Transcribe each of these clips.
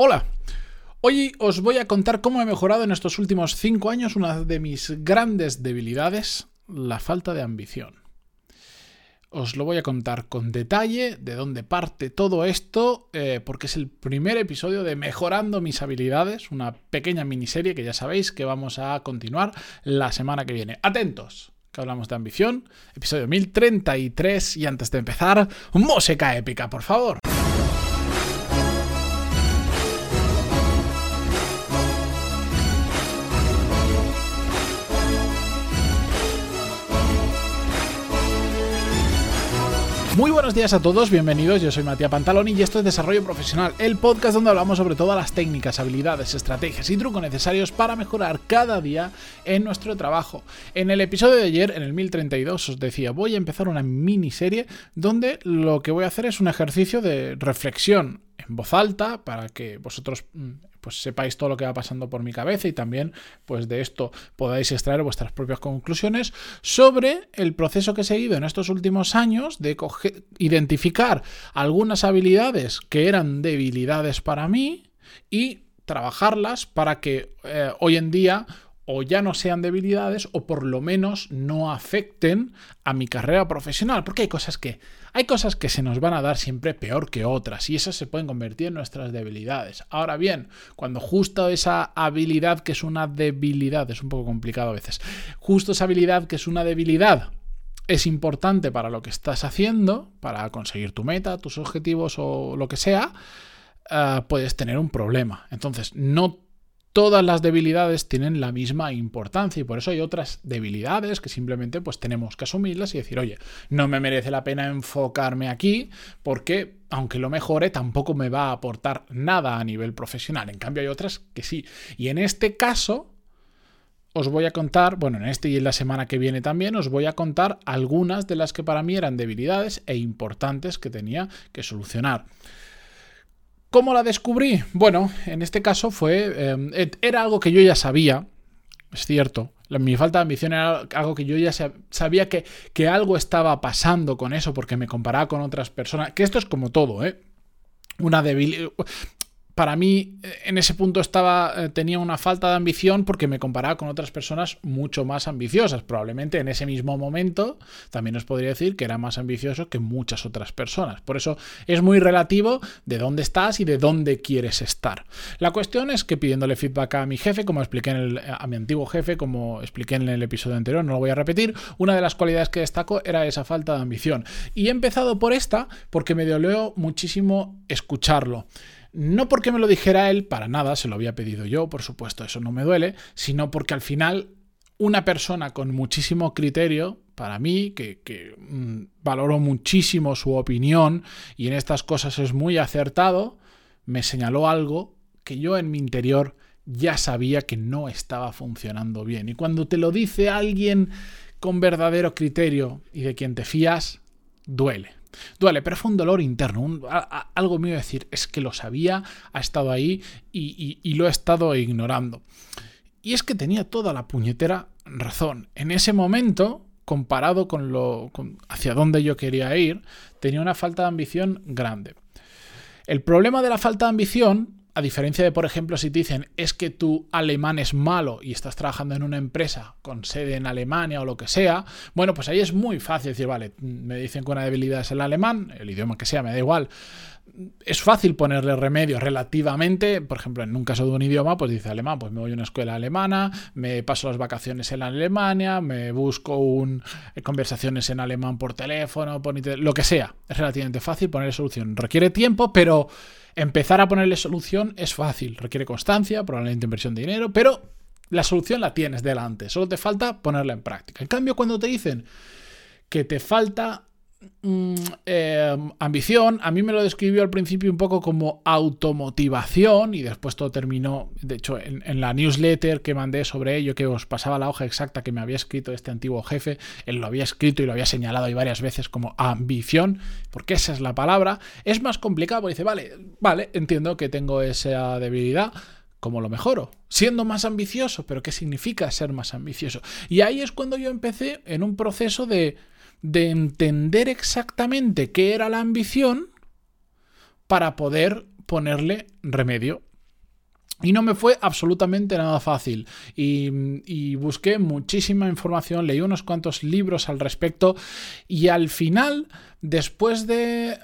Hola, hoy os voy a contar cómo he mejorado en estos últimos 5 años una de mis grandes debilidades, la falta de ambición. Os lo voy a contar con detalle de dónde parte todo esto, eh, porque es el primer episodio de Mejorando mis habilidades, una pequeña miniserie que ya sabéis que vamos a continuar la semana que viene. Atentos, que hablamos de ambición, episodio 1033 y antes de empezar, música épica, por favor. Muy buenos días a todos, bienvenidos, yo soy Matías Pantaloni y esto es Desarrollo Profesional, el podcast donde hablamos sobre todas las técnicas, habilidades, estrategias y trucos necesarios para mejorar cada día en nuestro trabajo. En el episodio de ayer, en el 1032, os decía, voy a empezar una miniserie donde lo que voy a hacer es un ejercicio de reflexión en voz alta para que vosotros mm, pues sepáis todo lo que va pasando por mi cabeza y también pues de esto podáis extraer vuestras propias conclusiones sobre el proceso que he seguido en estos últimos años de identificar algunas habilidades que eran debilidades para mí y trabajarlas para que eh, hoy en día o ya no sean debilidades o por lo menos no afecten a mi carrera profesional, porque hay cosas que hay cosas que se nos van a dar siempre peor que otras y esas se pueden convertir en nuestras debilidades. Ahora bien, cuando justo esa habilidad que es una debilidad, es un poco complicado a veces, justo esa habilidad que es una debilidad es importante para lo que estás haciendo, para conseguir tu meta, tus objetivos o lo que sea, eh, puedes tener un problema. Entonces, no todas las debilidades tienen la misma importancia y por eso hay otras debilidades que simplemente pues tenemos que asumirlas y decir, oye, no me merece la pena enfocarme aquí porque aunque lo mejore tampoco me va a aportar nada a nivel profesional. En cambio hay otras que sí. Y en este caso os voy a contar, bueno, en este y en la semana que viene también os voy a contar algunas de las que para mí eran debilidades e importantes que tenía que solucionar. ¿Cómo la descubrí? Bueno, en este caso fue. Eh, era algo que yo ya sabía, es cierto. mi falta de ambición era algo que yo ya sabía que, que algo estaba pasando con eso porque me comparaba con otras personas. Que esto es como todo, ¿eh? Una debilidad para mí eh, en ese punto estaba eh, tenía una falta de ambición porque me comparaba con otras personas mucho más ambiciosas. Probablemente en ese mismo momento también os podría decir que era más ambicioso que muchas otras personas. Por eso es muy relativo de dónde estás y de dónde quieres estar. La cuestión es que pidiéndole feedback a mi jefe, como expliqué a mi antiguo jefe, como expliqué en el episodio anterior, no lo voy a repetir, una de las cualidades que destaco era esa falta de ambición. Y he empezado por esta porque me dolió muchísimo escucharlo. No porque me lo dijera él, para nada, se lo había pedido yo, por supuesto, eso no me duele, sino porque al final una persona con muchísimo criterio, para mí, que, mm, valoro muchísimo su opinión y en estas cosas es muy acertado, me señaló algo que yo en mi interior ya sabía que no estaba funcionando bien. Y cuando te lo dice alguien con verdadero criterio y de quien te fías, duele. Duele, pero fue un dolor interno, algo mío decir, es que lo sabía, ha estado ahí y, lo he estado ignorando. Y es que tenía toda la puñetera razón. En ese momento, comparado con lo hacia dónde yo quería ir, tenía una falta de ambición grande. El problema de la falta de ambición a diferencia de, por ejemplo, si te dicen es que tu alemán es malo y estás trabajando en una empresa con sede en Alemania o lo que sea, bueno, pues ahí es muy fácil decir, vale, me dicen que una debilidad es el alemán, el idioma que sea, me da igual. Es fácil ponerle remedio relativamente, por ejemplo, en un caso de un idioma, pues dice alemán, pues me voy a una escuela alemana, me paso las vacaciones en Alemania, me busco un, eh, conversaciones en alemán por teléfono, lo que sea. Es relativamente fácil poner solución. Requiere tiempo, pero Empezar a ponerle solución es fácil, requiere constancia, probablemente inversión de dinero, pero la solución la tienes delante, solo te falta ponerla en práctica. En cambio, cuando te dicen que te falta Mm, eh, ambición, a mí me lo describió al principio un poco como automotivación y después todo terminó, de hecho, en, la newsletter que mandé sobre ello, que os pasaba la hoja exacta que me había escrito este antiguo jefe, él lo había escrito y lo había señalado ahí varias veces como ambición, porque esa es la palabra, es más complicado, porque dice, vale, vale, entiendo que tengo esa debilidad, ¿Cómo lo mejoro? Siendo más ambicioso, pero ¿qué significa ser más ambicioso? Y ahí es cuando yo empecé en un proceso de de entender exactamente qué era la ambición para poder ponerle remedio. Y no me fue absolutamente nada fácil. Y, busqué muchísima información, leí unos cuantos libros al respecto y al final, después de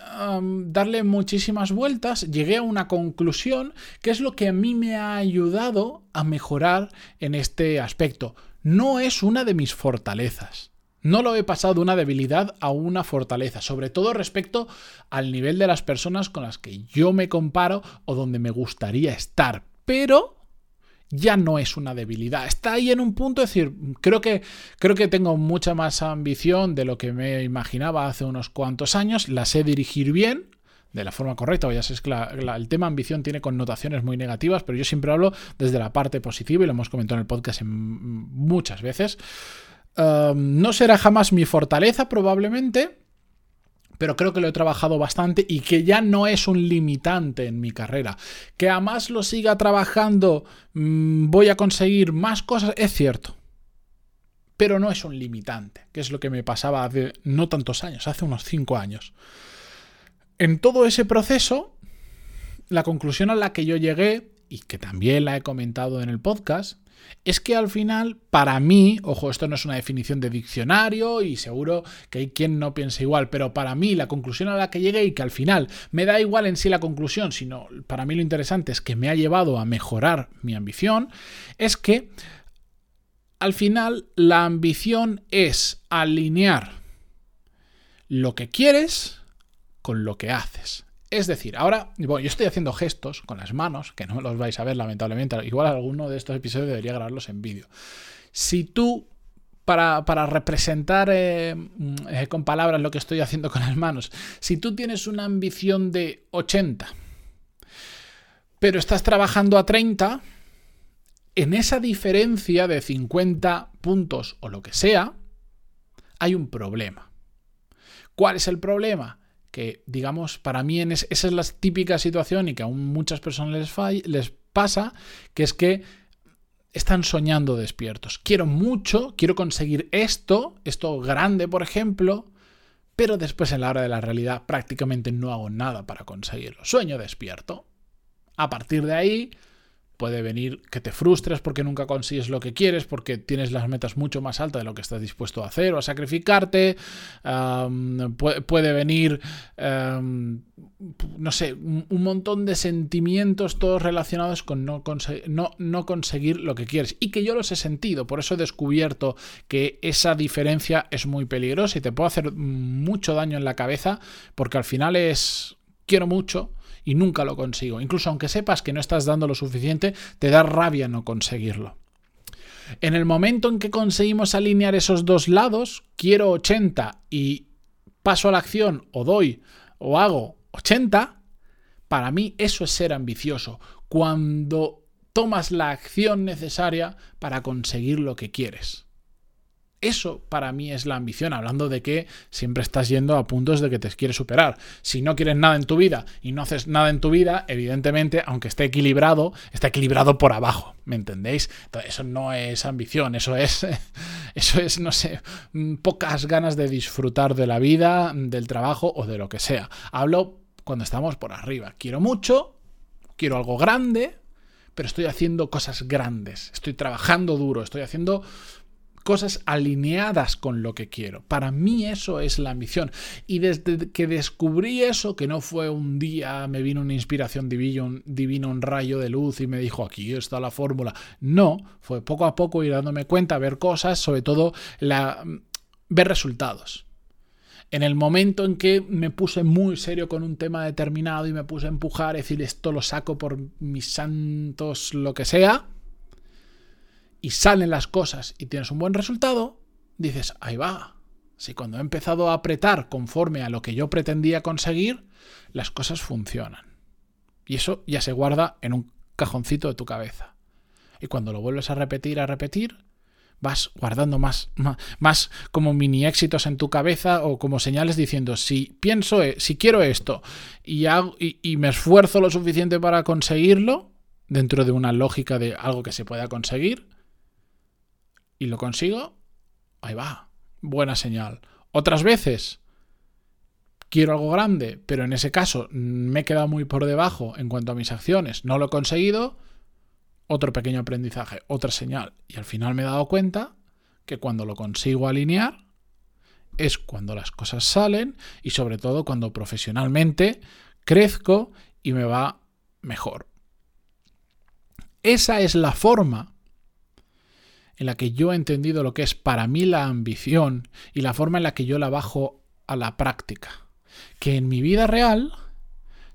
darle muchísimas vueltas, llegué a una conclusión que es lo que a mí me ha ayudado a mejorar en este aspecto. No es una de mis fortalezas. No lo he pasado de una debilidad a una fortaleza, sobre todo respecto al nivel de las personas con las que yo me comparo o donde me gustaría estar pero ya no es una debilidad. Está ahí en un punto, es decir, creo que, creo que tengo mucha más ambición de lo que me imaginaba hace unos cuantos años, la sé dirigir bien, de la forma correcta. Ya sé que el tema ambición tiene connotaciones muy negativas, pero yo siempre hablo desde la parte positiva y lo hemos comentado en el podcast muchas veces. No será jamás mi fortaleza, probablemente, pero creo que lo he trabajado bastante y que ya no es un limitante en mi carrera. Que a más lo siga trabajando mm, voy a conseguir más cosas, es cierto. Pero no es un limitante, que es lo que me pasaba hace no tantos años, hace unos cinco años. En todo ese proceso, la conclusión a la que yo llegué, y que también la he comentado en el podcast, es que al final, para mí, ojo, esto no es una definición de diccionario y seguro que hay quien no piense igual, pero para mí la conclusión a la que llegué y que al final me da igual en sí la conclusión, sino para mí lo interesante es que me ha llevado a mejorar mi ambición, es que al final la ambición es alinear lo que quieres con lo que haces. Es decir, ahora, bueno, yo estoy haciendo gestos con las manos, que no los vais a ver lamentablemente, igual alguno de estos episodios debería grabarlos en vídeo. Si tú, para, representar eh, eh, con palabras lo que estoy haciendo con las manos, si tú tienes una ambición de 80, pero estás trabajando a 30, en esa diferencia de 50 puntos o lo que sea, hay un problema. ¿Cuál es el problema? Que, digamos, para mí esa es la típica situación y que a muchas personas les, les pasa, que es que están soñando despiertos. Quiero mucho, quiero conseguir esto, esto grande, por ejemplo, pero después en la hora de la realidad prácticamente no hago nada para conseguirlo. Sueño despierto. A partir de ahí, Puede venir que te frustres porque nunca consigues lo que quieres, porque tienes las metas mucho más altas de lo que estás dispuesto a hacer o a sacrificarte. puede, venir, no sé, un, montón de sentimientos todos relacionados con no, no, no conseguir lo que quieres. Y que yo los he sentido, por eso he descubierto que esa diferencia es muy peligrosa y te puede hacer mucho daño en la cabeza, porque al final es, quiero mucho y nunca lo consigo. Incluso aunque sepas que no estás dando lo suficiente, te da rabia no conseguirlo. En el momento en que conseguimos alinear esos dos lados, quiero 80 y paso a la acción o doy o hago 80, para mí eso es ser ambicioso. Cuando tomas la acción necesaria para conseguir lo que quieres. Eso para mí es la ambición, hablando de que siempre estás yendo a puntos de que te quieres superar. Si no quieres nada en tu vida y no haces nada en tu vida, evidentemente, aunque esté equilibrado, está equilibrado por abajo, ¿me entendéis? eso no es ambición, eso es, eso es, no sé, pocas ganas de disfrutar de la vida, del trabajo o de lo que sea. Hablo cuando estamos por arriba. Quiero mucho, quiero algo grande, pero estoy haciendo cosas grandes, estoy trabajando duro, estoy haciendo cosas alineadas con lo que quiero. Para mí eso es la ambición. Y desde que descubrí eso, que no fue un día me vino una inspiración divina, divino un rayo de luz y me dijo aquí está la fórmula. No, fue poco a poco ir dándome cuenta, ver cosas, sobre todo la, ver resultados. En el momento en que me puse muy serio con un tema determinado y me puse a empujar, decir esto lo saco por mis santos, lo que sea, y salen las cosas y tienes un buen resultado, dices, ahí va. Si cuando he empezado a apretar conforme a lo que yo pretendía conseguir, las cosas funcionan. Y eso ya se guarda en un cajoncito de tu cabeza. Y cuando lo vuelves a repetir, a repetir, vas guardando más, más, como mini éxitos en tu cabeza o como señales diciendo, si pienso, e, si quiero esto y, hago, y me esfuerzo lo suficiente para conseguirlo, dentro de una lógica de algo que se pueda conseguir, y lo consigo, ahí va, buena señal. Otras veces quiero algo grande, pero en ese caso me he quedado muy por debajo en cuanto a mis acciones, no lo he conseguido, otro pequeño aprendizaje, otra señal. Y al final me he dado cuenta que cuando lo consigo alinear es cuando las cosas salen y sobre todo cuando profesionalmente crezco y me va mejor. Esa es la forma en la que yo he entendido lo que es para mí la ambición y la forma en la que yo la bajo a la práctica. Que en mi vida real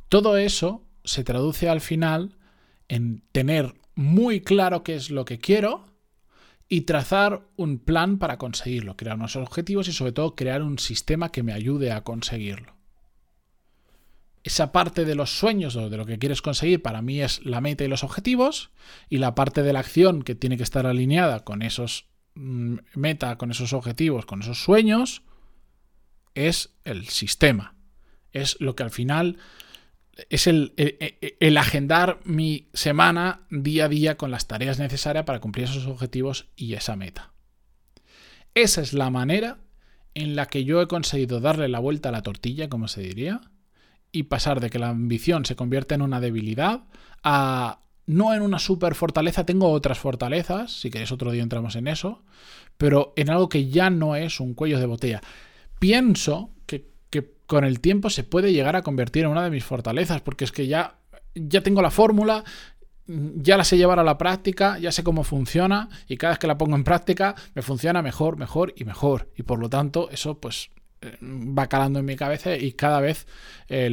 todo eso se traduce al final en tener muy claro qué es lo que quiero y trazar un plan para conseguirlo, crear unos objetivos y sobre todo crear un sistema que me ayude a conseguirlo. Esa parte de los sueños o de lo que quieres conseguir para mí es la meta y los objetivos y la parte de la acción que tiene que estar alineada con esos mm, meta, con esos objetivos, con esos sueños es el sistema. Es lo que al final es el, el, agendar mi semana día a día con las tareas necesarias para cumplir esos objetivos y esa meta. Esa es la manera en la que yo he conseguido darle la vuelta a la tortilla, como se diría, y pasar de que la ambición se convierta en una debilidad a no en una super fortaleza, tengo otras fortalezas, si queréis otro día entramos en eso, pero en algo que ya no es un cuello de botella. Pienso que, que con el tiempo se puede llegar a convertir en una de mis fortalezas, porque es que ya, ya tengo la fórmula, ya la sé llevar a la práctica, ya sé cómo funciona y cada vez que la pongo en práctica me funciona mejor, mejor y mejor. Y por lo tanto, eso pues va calando en mi cabeza y cada vez eh,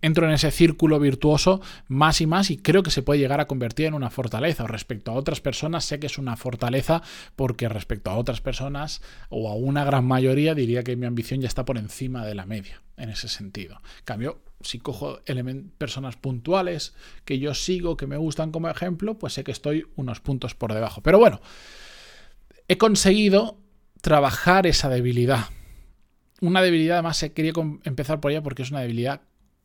entro en ese círculo virtuoso más y más y creo que se puede llegar a convertir en una fortaleza. Respecto a otras personas sé que es una fortaleza porque respecto a otras personas o a una gran mayoría diría que mi ambición ya está por encima de la media en ese sentido. cambio, si cojo personas puntuales que yo sigo, que me gustan como ejemplo, pues sé que estoy unos puntos por debajo. Pero bueno, he conseguido trabajar esa debilidad una debilidad, además, quería empezar por ella porque es una debilidad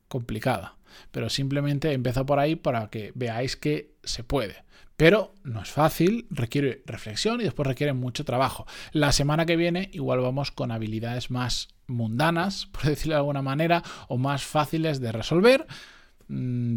complicada. Pero simplemente he empezado por ahí para que veáis que se puede. Pero no es fácil, requiere reflexión y después requiere mucho trabajo. La semana que viene igual vamos con habilidades más mundanas, por decirlo de alguna manera, o más fáciles de resolver,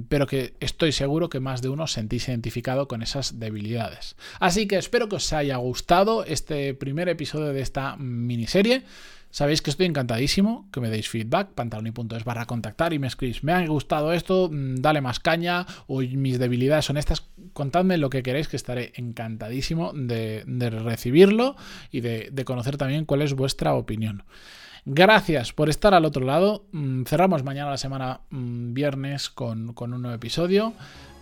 pero que estoy seguro que más de uno sentís identificado con esas debilidades. Así que espero que os haya gustado este primer episodio de esta miniserie. Sabéis que estoy encantadísimo, que me deis feedback, pantaloni.es barra contactar y me escribís, me ha gustado esto, mm, dale más caña, o mis debilidades son estas, contadme lo que queréis, que estaré encantadísimo de, recibirlo y de, conocer también cuál es vuestra opinión. Gracias por estar al otro lado. Mm, cerramos mañana la semana mm, viernes con, un nuevo episodio,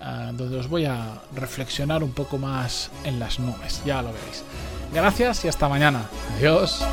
ah, donde os voy a reflexionar un poco más en las nubes, ya lo veréis. Gracias y hasta mañana. Adiós.